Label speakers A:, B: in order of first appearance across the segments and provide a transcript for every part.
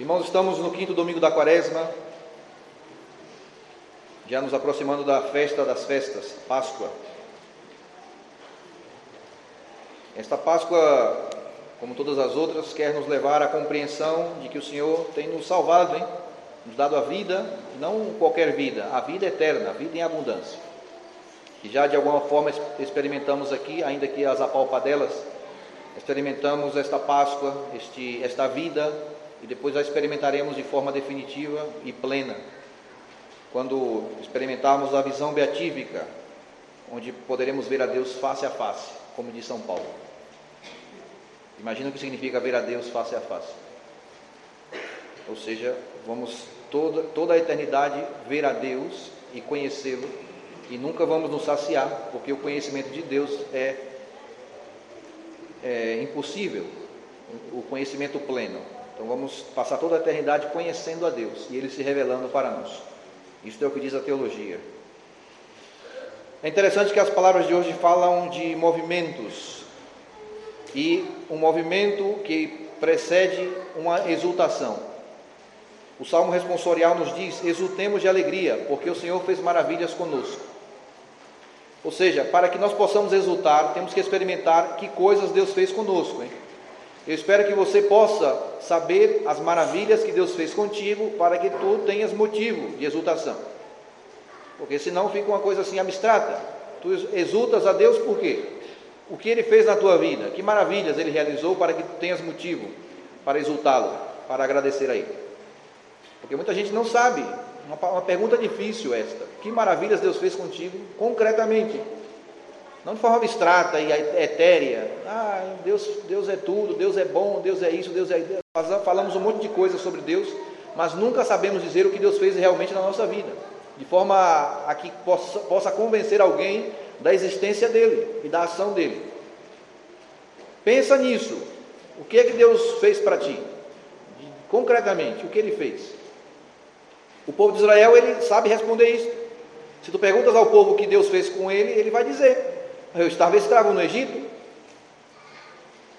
A: Irmãos, estamos no quinto domingo da quaresma, já nos aproximando da festa das festas, Páscoa. Esta Páscoa, como todas as outras, quer nos levar à compreensão de que o Senhor tem nos salvado, hein? nos dado a vida, não qualquer vida, a vida eterna, a vida em abundância. E já de alguma forma experimentamos aqui, ainda que as apalpadelas, experimentamos esta Páscoa, este, esta vida e depois a experimentaremos de forma definitiva e plena, quando experimentarmos a visão beatífica, onde poderemos ver a Deus face a face, como diz São Paulo. Imagina o que significa ver a Deus face a face. Ou seja, vamos toda, toda a eternidade ver a Deus e conhecê-lo, e nunca vamos nos saciar, porque o conhecimento de Deus é, é impossível, o conhecimento pleno. Então vamos passar toda a eternidade conhecendo a Deus e Ele se revelando para nós. Isto é o que diz a teologia. É interessante que as palavras de hoje falam de movimentos e um movimento que precede uma exultação. O Salmo responsorial nos diz: exultemos de alegria, porque o Senhor fez maravilhas conosco. Ou seja, para que nós possamos exultar, temos que experimentar que coisas Deus fez conosco. Hein? Eu espero que você possa saber as maravilhas que Deus fez contigo para que tu tenhas motivo de exultação. Porque senão fica uma coisa assim abstrata. Tu exultas a Deus por quê? O que ele fez na tua vida? Que maravilhas ele realizou para que tu tenhas motivo para exultá-lo, para agradecer a ele. Porque muita gente não sabe. Uma, uma pergunta difícil esta. Que maravilhas Deus fez contigo concretamente? Não de forma abstrata e etérea. Ah, Deus, Deus é tudo, Deus é bom, Deus é isso, Deus é. Falamos um monte de coisas sobre Deus, mas nunca sabemos dizer o que Deus fez realmente na nossa vida, de forma a, que possa, possa convencer alguém da existência dele e da ação dele. Pensa nisso. O que é que Deus fez para ti? Concretamente, o que ele fez? O povo de Israel, ele sabe responder isso. Se tu perguntas ao povo o que Deus fez com ele, ele vai dizer. Eu estava escravo no Egito,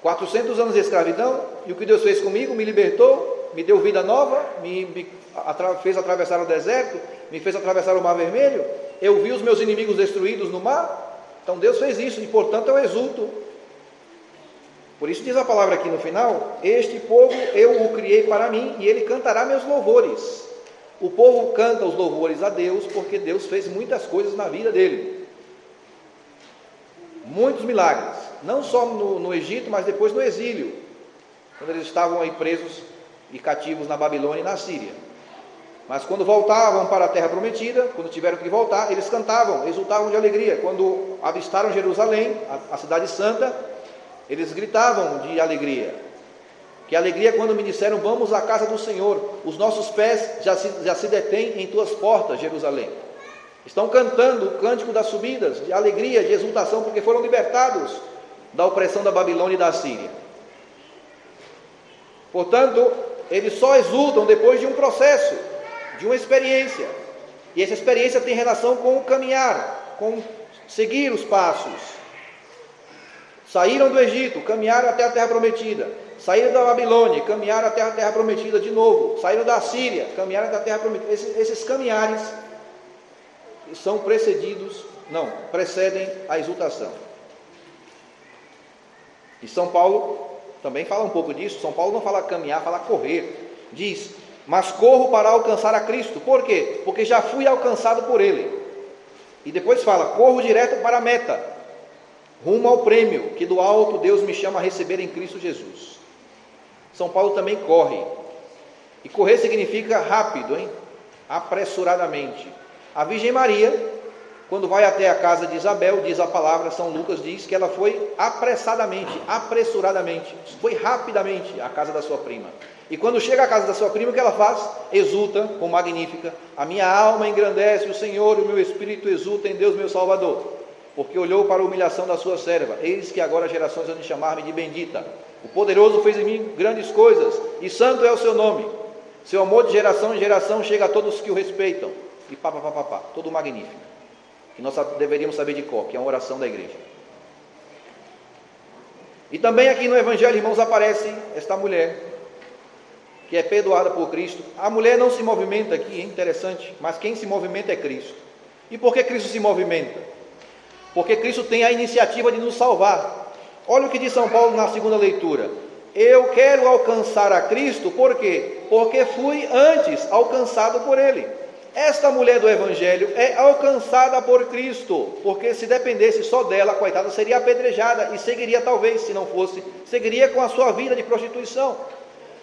A: 400 anos de escravidão, e o que Deus fez comigo? Me libertou, me deu vida nova, me, me atra fez atravessar o deserto, me fez atravessar o mar vermelho. Eu vi os meus inimigos destruídos no mar. Então Deus fez isso, e portanto eu exulto. Por isso diz a palavra aqui no final: Este povo eu o criei para mim, e ele cantará meus louvores. O povo canta os louvores a Deus, porque Deus fez muitas coisas na vida dele muitos milagres, não só no, no Egito, mas depois no exílio, quando eles estavam aí presos e cativos na Babilônia e na Síria. Mas quando voltavam para a terra prometida, quando tiveram que voltar, eles cantavam, exultavam de alegria. Quando avistaram Jerusalém, a, a cidade santa, eles gritavam de alegria. Que alegria quando me disseram: Vamos à casa do Senhor, os nossos pés já se, já se detêm em tuas portas, Jerusalém. Estão cantando o cântico das subidas, de alegria, de exultação, porque foram libertados da opressão da Babilônia e da Síria. Portanto, eles só exultam depois de um processo, de uma experiência. E essa experiência tem relação com o caminhar, com seguir os passos. Saíram do Egito, caminharam até a terra prometida. Saíram da Babilônia, caminharam até a terra prometida de novo. Saíram da Síria, caminharam até a terra prometida. Esses, esses caminhares são precedidos, não, precedem a exultação. E São Paulo também fala um pouco disso. São Paulo não fala caminhar, fala correr. Diz: Mas corro para alcançar a Cristo. Por quê? Porque já fui alcançado por Ele. E depois fala: Corro direto para a meta, rumo ao prêmio que do alto Deus me chama a receber em Cristo Jesus. São Paulo também corre. E correr significa rápido, hein? Apressuradamente. A Virgem Maria, quando vai até a casa de Isabel, diz a palavra, São Lucas diz que ela foi apressadamente, apressuradamente, foi rapidamente à casa da sua prima. E quando chega à casa da sua prima, o que ela faz? Exulta com magnífica. A minha alma engrandece o Senhor, o meu espírito exulta em Deus, meu Salvador. Porque olhou para a humilhação da sua serva. Eis que agora gerações vão chamar-me de bendita. O poderoso fez em mim grandes coisas, e santo é o seu nome. Seu amor de geração em geração chega a todos que o respeitam e pá, pá, pá, pá, pá, todo magnífico. Que nós deveríamos saber de cor, que é uma oração da igreja. E também aqui no Evangelho, irmãos, aparece esta mulher que é perdoada por Cristo. A mulher não se movimenta aqui, é interessante, mas quem se movimenta é Cristo. E por que Cristo se movimenta? Porque Cristo tem a iniciativa de nos salvar. Olha o que diz São Paulo na segunda leitura. Eu quero alcançar a Cristo, por quê? Porque fui antes alcançado por Ele. Esta mulher do Evangelho é alcançada por Cristo, porque se dependesse só dela, coitada, seria apedrejada e seguiria, talvez, se não fosse, seguiria com a sua vida de prostituição.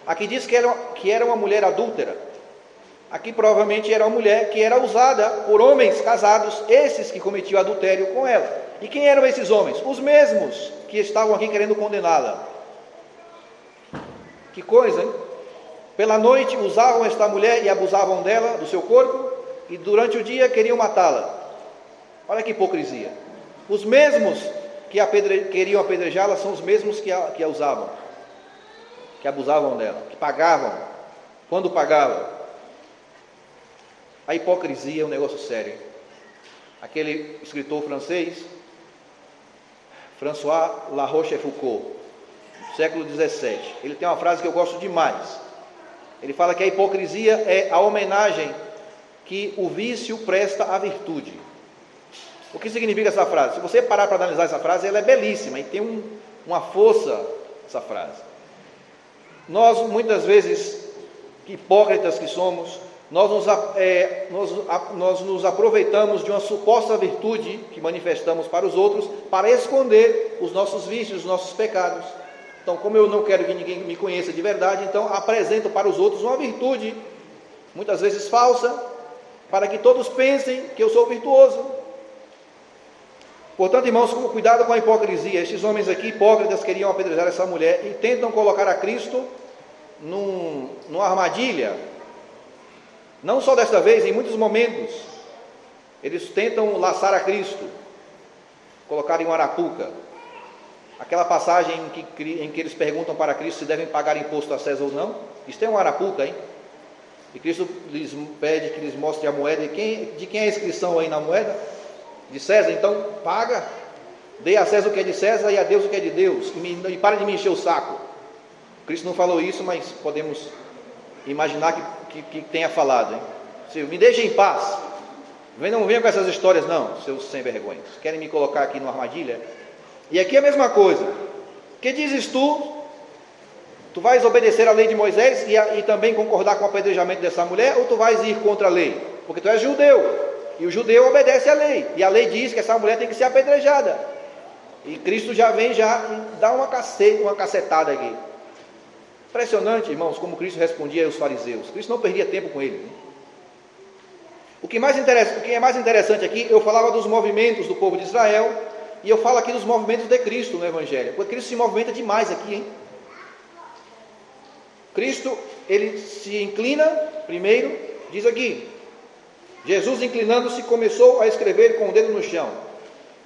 A: Aqui diz que era, que era uma mulher adúltera. Aqui provavelmente era uma mulher que era usada por homens casados, esses que cometiam adultério com ela. E quem eram esses homens? Os mesmos que estavam aqui querendo condená-la. Que coisa, hein? Pela noite usavam esta mulher e abusavam dela, do seu corpo, e durante o dia queriam matá-la. Olha que hipocrisia. Os mesmos que apedre... queriam apedrejá-la são os mesmos que a, que a usavam, que abusavam dela, que pagavam, quando pagavam. A hipocrisia é um negócio sério. Aquele escritor francês, François La Rochefoucauld, século XVII, ele tem uma frase que eu gosto demais. Ele fala que a hipocrisia é a homenagem que o vício presta à virtude. O que significa essa frase? Se você parar para analisar essa frase, ela é belíssima e tem um, uma força essa frase. Nós, muitas vezes, hipócritas que somos, nós nos, é, nós, nós nos aproveitamos de uma suposta virtude que manifestamos para os outros para esconder os nossos vícios, os nossos pecados. Então, como eu não quero que ninguém me conheça de verdade, então apresento para os outros uma virtude, muitas vezes falsa, para que todos pensem que eu sou virtuoso. Portanto, irmãos, cuidado com a hipocrisia. Estes homens aqui, hipócritas, queriam apedrejar essa mulher e tentam colocar a Cristo num, numa armadilha. Não só desta vez, em muitos momentos, eles tentam laçar a Cristo, colocar em uma arapuca. Aquela passagem em que, em que eles perguntam para Cristo se devem pagar imposto a César ou não. Isto é um arapuca, hein? E Cristo lhes pede que lhes mostre a moeda. De quem, de quem é a inscrição aí na moeda? De César. Então, paga. Dê a César o que é de César e a Deus o que é de Deus. E, me, e pare de me encher o saco. Cristo não falou isso, mas podemos imaginar que, que, que tenha falado. Hein? Se, me deixe em paz. Não venham com essas histórias, não, seus sem vergonhas. Querem me colocar aqui numa armadilha? E aqui é a mesma coisa. Que dizes tu? Tu vais obedecer à lei de Moisés e, a, e também concordar com o apedrejamento dessa mulher, ou tu vais ir contra a lei? Porque tu és judeu. E o judeu obedece à lei. E a lei diz que essa mulher tem que ser apedrejada. E Cristo já vem já dá uma cacete, uma cacetada aqui. Impressionante, irmãos, como Cristo respondia aos fariseus. Cristo não perdia tempo com ele. O que, mais interessa, o que é mais interessante aqui, eu falava dos movimentos do povo de Israel e eu falo aqui dos movimentos de Cristo no Evangelho, porque Cristo se movimenta demais aqui, hein? Cristo, ele se inclina, primeiro, diz aqui, Jesus inclinando-se começou a escrever com o dedo no chão.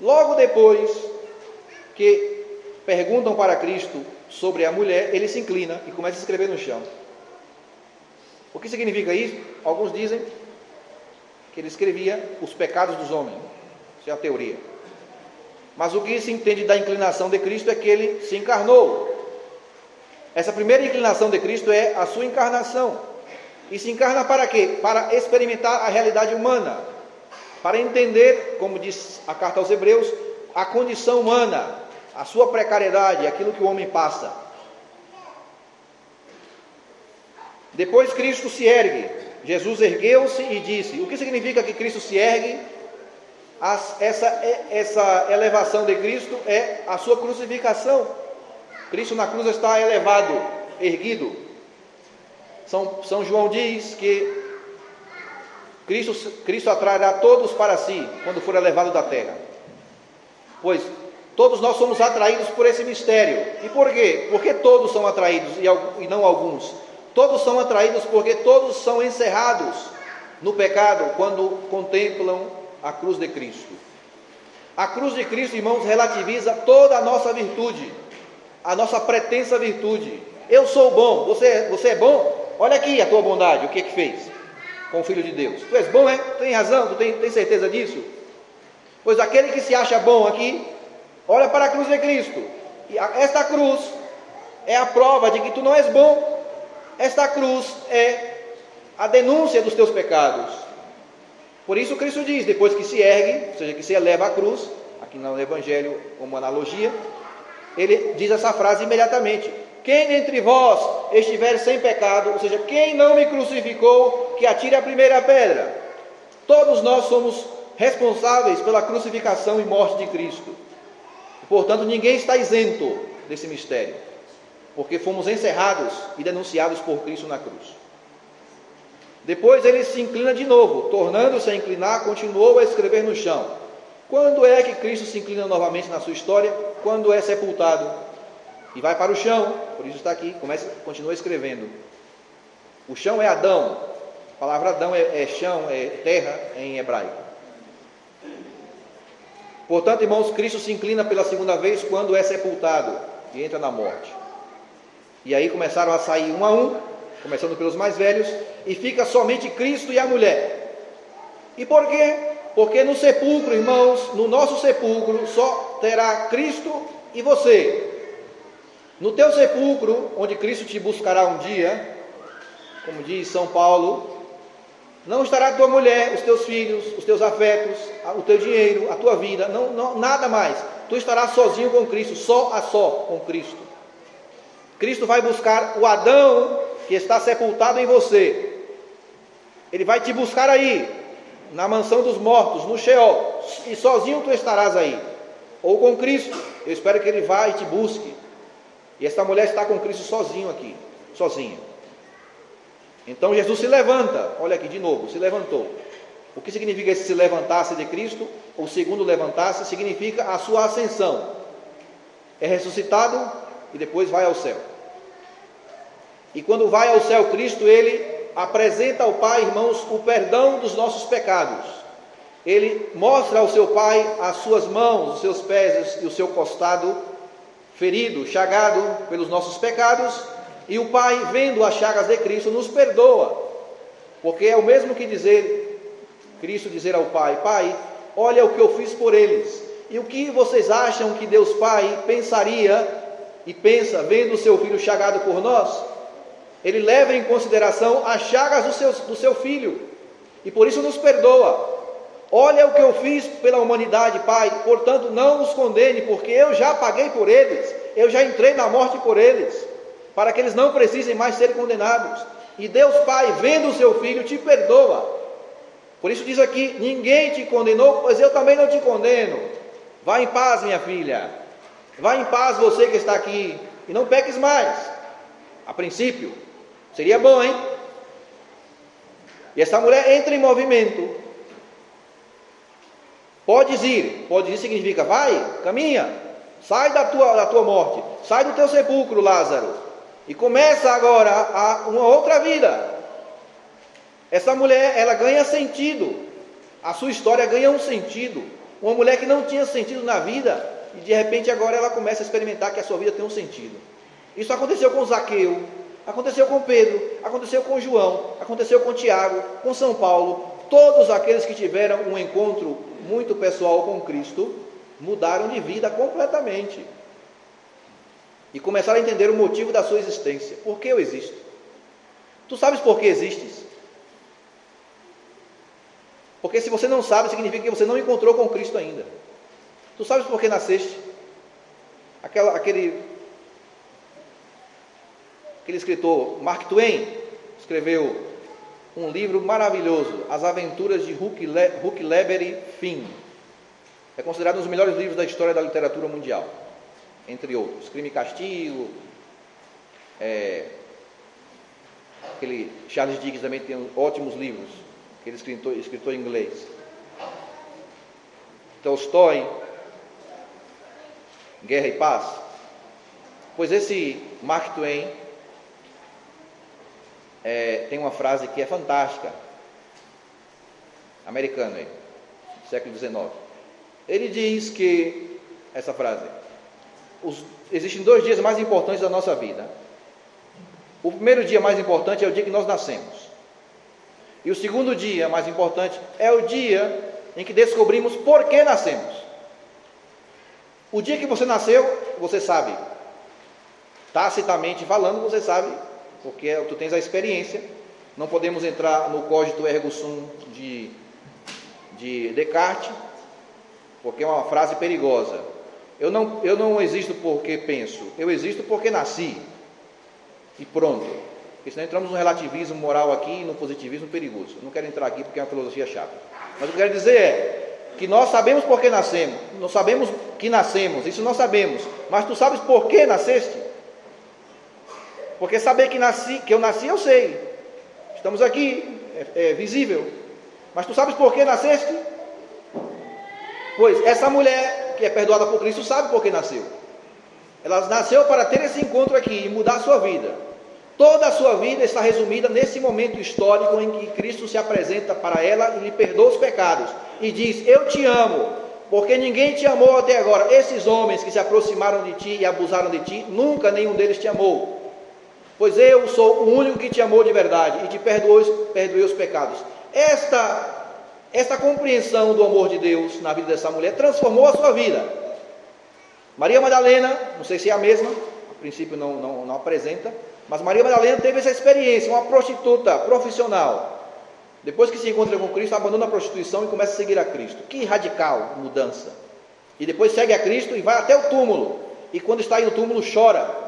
A: Logo depois que perguntam para Cristo sobre a mulher, ele se inclina e começa a escrever no chão. O que significa isso? Alguns dizem que ele escrevia os pecados dos homens. Isso é a teoria. Mas o que se entende da inclinação de Cristo é que ele se encarnou. Essa primeira inclinação de Cristo é a sua encarnação. E se encarna para quê? Para experimentar a realidade humana, para entender, como diz a carta aos Hebreus, a condição humana, a sua precariedade, aquilo que o homem passa. Depois Cristo se ergue. Jesus ergueu-se e disse: O que significa que Cristo se ergue? As, essa, essa elevação de Cristo é a sua crucificação. Cristo na cruz está elevado, erguido. São, São João diz que Cristo, Cristo atrairá todos para si quando for elevado da terra. Pois todos nós somos atraídos por esse mistério. E por quê? Porque todos são atraídos e não alguns. Todos são atraídos porque todos são encerrados no pecado quando contemplam a cruz de Cristo. A cruz de Cristo, irmãos, relativiza toda a nossa virtude, a nossa pretensa virtude. Eu sou bom, você, você é bom? Olha aqui a tua bondade, o que é que fez com o Filho de Deus? Tu és bom, é? Tu tem razão, tu tem, tem certeza disso? Pois aquele que se acha bom aqui, olha para a cruz de Cristo. E esta cruz é a prova de que tu não és bom. esta cruz é a denúncia dos teus pecados. Por isso Cristo diz, depois que se ergue, ou seja, que se eleva a cruz, aqui no Evangelho como analogia, ele diz essa frase imediatamente: Quem entre vós estiver sem pecado, ou seja, quem não me crucificou, que atire a primeira pedra. Todos nós somos responsáveis pela crucificação e morte de Cristo. Portanto, ninguém está isento desse mistério, porque fomos encerrados e denunciados por Cristo na cruz. Depois ele se inclina de novo, tornando-se a inclinar, continuou a escrever no chão. Quando é que Cristo se inclina novamente na sua história? Quando é sepultado e vai para o chão, por isso está aqui, começa, continua escrevendo. O chão é Adão, a palavra Adão é, é chão, é terra em hebraico. Portanto, irmãos, Cristo se inclina pela segunda vez quando é sepultado e entra na morte. E aí começaram a sair um a um, começando pelos mais velhos, e fica somente Cristo e a mulher. E por quê? Porque no sepulcro, irmãos, no nosso sepulcro só terá Cristo e você. No teu sepulcro, onde Cristo te buscará um dia, como diz São Paulo, não estará tua mulher, os teus filhos, os teus afetos, o teu dinheiro, a tua vida, não, não, nada mais. Tu estarás sozinho com Cristo, só a só com Cristo. Cristo vai buscar o Adão que está sepultado em você. Ele vai te buscar aí, na mansão dos mortos, no Sheol, e sozinho tu estarás aí. Ou com Cristo. Eu espero que ele vá e te busque. E esta mulher está com Cristo sozinho aqui, sozinha. Então Jesus se levanta, olha aqui de novo, se levantou. O que significa esse se levantar-se de Cristo? O segundo levantar-se significa a sua ascensão. É ressuscitado e depois vai ao céu. E quando vai ao céu Cristo, ele apresenta ao Pai, irmãos, o perdão dos nossos pecados. Ele mostra ao seu Pai as suas mãos, os seus pés e o seu costado ferido, chagado pelos nossos pecados, e o Pai, vendo as chagas de Cristo, nos perdoa. Porque é o mesmo que dizer, Cristo dizer ao Pai: Pai, olha o que eu fiz por eles. E o que vocês acham que Deus Pai pensaria e pensa vendo o seu filho chagado por nós? Ele leva em consideração as chagas do seu, do seu filho e por isso nos perdoa. Olha o que eu fiz pela humanidade, Pai, portanto não os condene, porque eu já paguei por eles, eu já entrei na morte por eles, para que eles não precisem mais ser condenados. E Deus Pai, vendo o seu filho, te perdoa. Por isso diz aqui: ninguém te condenou, pois eu também não te condeno. Vá em paz, minha filha. Vá em paz, você que está aqui, e não peques mais. A princípio, Seria bom, hein? E essa mulher entra em movimento. Podes ir, pode ir significa vai, caminha, sai da tua, da tua morte, sai do teu sepulcro, Lázaro, e começa agora a, uma outra vida. Essa mulher, ela ganha sentido, a sua história ganha um sentido. Uma mulher que não tinha sentido na vida, e de repente agora ela começa a experimentar que a sua vida tem um sentido. Isso aconteceu com Zaqueu, Aconteceu com Pedro, aconteceu com João, aconteceu com Tiago, com São Paulo. Todos aqueles que tiveram um encontro muito pessoal com Cristo mudaram de vida completamente. E começaram a entender o motivo da sua existência. Por que eu existo? Tu sabes por que existes? Porque se você não sabe, significa que você não encontrou com Cristo ainda. Tu sabes por que nasceste? Aquela, aquele Aquele escritor Mark Twain escreveu um livro maravilhoso, As Aventuras de Huckleberry Finn. É considerado um dos melhores livros da história da literatura mundial, entre outros. Crime e Castigo, é, aquele Charles Dickens também tem ótimos livros, aquele escritor, escritor inglês. Tolstói, Guerra e Paz. Pois esse Mark Twain é, tem uma frase que é fantástica, americano aí, século XIX. Ele diz que, essa frase, os, existem dois dias mais importantes da nossa vida. O primeiro dia mais importante é o dia que nós nascemos. E o segundo dia mais importante é o dia em que descobrimos por que nascemos. O dia que você nasceu, você sabe. Tacitamente falando, você sabe porque tu tens a experiência. Não podemos entrar no cogito ergo sum de, de Descartes, porque é uma frase perigosa. Eu não, eu não existo porque penso, eu existo porque nasci. E pronto. Porque senão entramos no relativismo moral aqui e no positivismo perigoso. Eu não quero entrar aqui porque é uma filosofia chata. Mas o que eu quero dizer é que nós sabemos por que nascemos. Nós sabemos que nascemos, isso nós sabemos. Mas tu sabes por que nasceste? Porque saber que, nasci, que eu nasci, eu sei. Estamos aqui, é, é visível. Mas tu sabes por que nasceste? Pois essa mulher que é perdoada por Cristo sabe por que nasceu. Ela nasceu para ter esse encontro aqui e mudar a sua vida. Toda a sua vida está resumida nesse momento histórico em que Cristo se apresenta para ela e lhe perdoa os pecados e diz: Eu te amo, porque ninguém te amou até agora. Esses homens que se aproximaram de ti e abusaram de ti, nunca nenhum deles te amou. Pois eu sou o único que te amou de verdade e te perdoei os pecados. Esta esta compreensão do amor de Deus na vida dessa mulher transformou a sua vida. Maria Madalena, não sei se é a mesma, a princípio não, não, não apresenta, mas Maria Madalena teve essa experiência, uma prostituta profissional. Depois que se encontra com Cristo, abandona a prostituição e começa a seguir a Cristo. Que radical mudança! E depois segue a Cristo e vai até o túmulo. E quando está aí no túmulo, chora.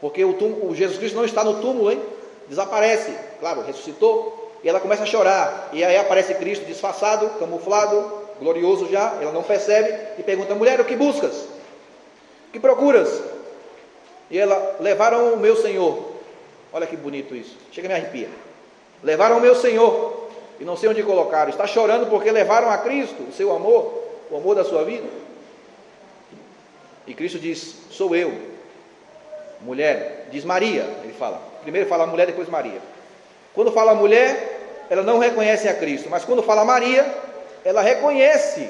A: Porque o, túmulo, o Jesus Cristo não está no túmulo, hein? Desaparece. Claro, ressuscitou. E ela começa a chorar. E aí aparece Cristo disfarçado, camuflado, glorioso já. Ela não percebe e pergunta: mulher, o que buscas? O que procuras? E ela: levaram o meu Senhor. Olha que bonito isso. Chega a me arrepia. Levaram o meu Senhor. E não sei onde colocaram. Está chorando porque levaram a Cristo, o seu amor, o amor da sua vida. E Cristo diz: Sou eu. Mulher, diz Maria, ele fala. Primeiro fala mulher, depois Maria. Quando fala mulher, ela não reconhece a Cristo, mas quando fala Maria, ela reconhece,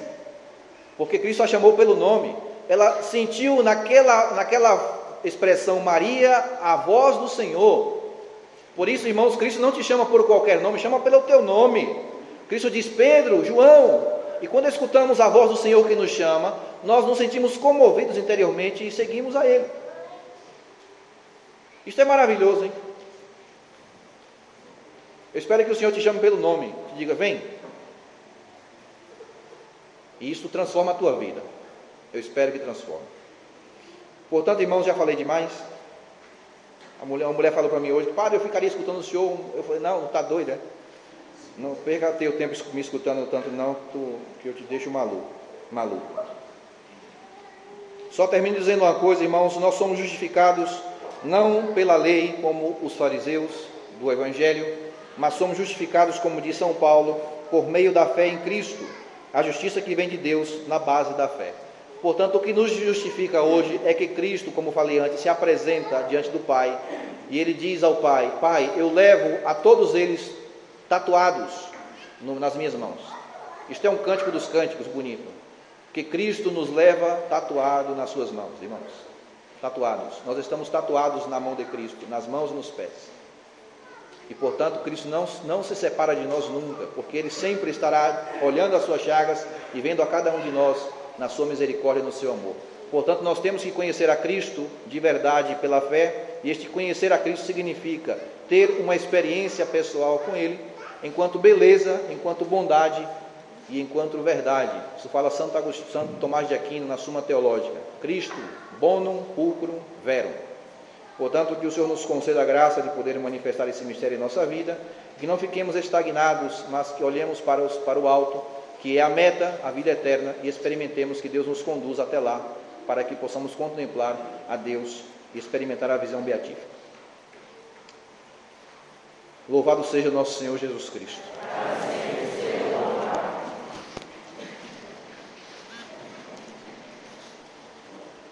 A: porque Cristo a chamou pelo nome. Ela sentiu naquela, naquela expressão Maria a voz do Senhor. Por isso, irmãos, Cristo não te chama por qualquer nome, chama pelo teu nome. Cristo diz Pedro, João. E quando escutamos a voz do Senhor que nos chama, nós nos sentimos comovidos interiormente e seguimos a Ele. Isto é maravilhoso, hein? Eu espero que o Senhor te chame pelo nome, te diga, vem. E isso transforma a tua vida. Eu espero que transforme. Portanto, irmãos, já falei demais. A mulher, uma mulher falou para mim hoje, padre, eu ficaria escutando o senhor. Eu falei, não, está doido, né? Não perca teu tempo me escutando tanto, não, tu, que eu te deixo maluco. maluco. Só termino dizendo uma coisa, irmãos, nós somos justificados não pela lei, como os fariseus do Evangelho, mas somos justificados, como diz São Paulo, por meio da fé em Cristo, a justiça que vem de Deus na base da fé. Portanto, o que nos justifica hoje é que Cristo, como falei antes, se apresenta diante do Pai e ele diz ao Pai: Pai, eu levo a todos eles tatuados nas minhas mãos. Isto é um cântico dos cânticos bonito. Que Cristo nos leva tatuado nas suas mãos, irmãos. Tatuados. Nós estamos tatuados na mão de Cristo, nas mãos e nos pés. E portanto, Cristo não, não se separa de nós nunca, porque Ele sempre estará olhando as suas chagas e vendo a cada um de nós na sua misericórdia e no seu amor. Portanto, nós temos que conhecer a Cristo de verdade pela fé, e este conhecer a Cristo significa ter uma experiência pessoal com Ele, enquanto beleza, enquanto bondade e enquanto verdade. Isso fala Santo, Agostinho, Santo Tomás de Aquino na Suma Teológica. Cristo, bonum pulcrum verum. Portanto, que o Senhor nos conceda a graça de poder manifestar esse mistério em nossa vida, que não fiquemos estagnados, mas que olhemos para, os, para o alto, que é a meta, a vida eterna, e experimentemos que Deus nos conduz até lá, para que possamos contemplar a Deus e experimentar a visão beatífica. Louvado seja nosso Senhor Jesus Cristo.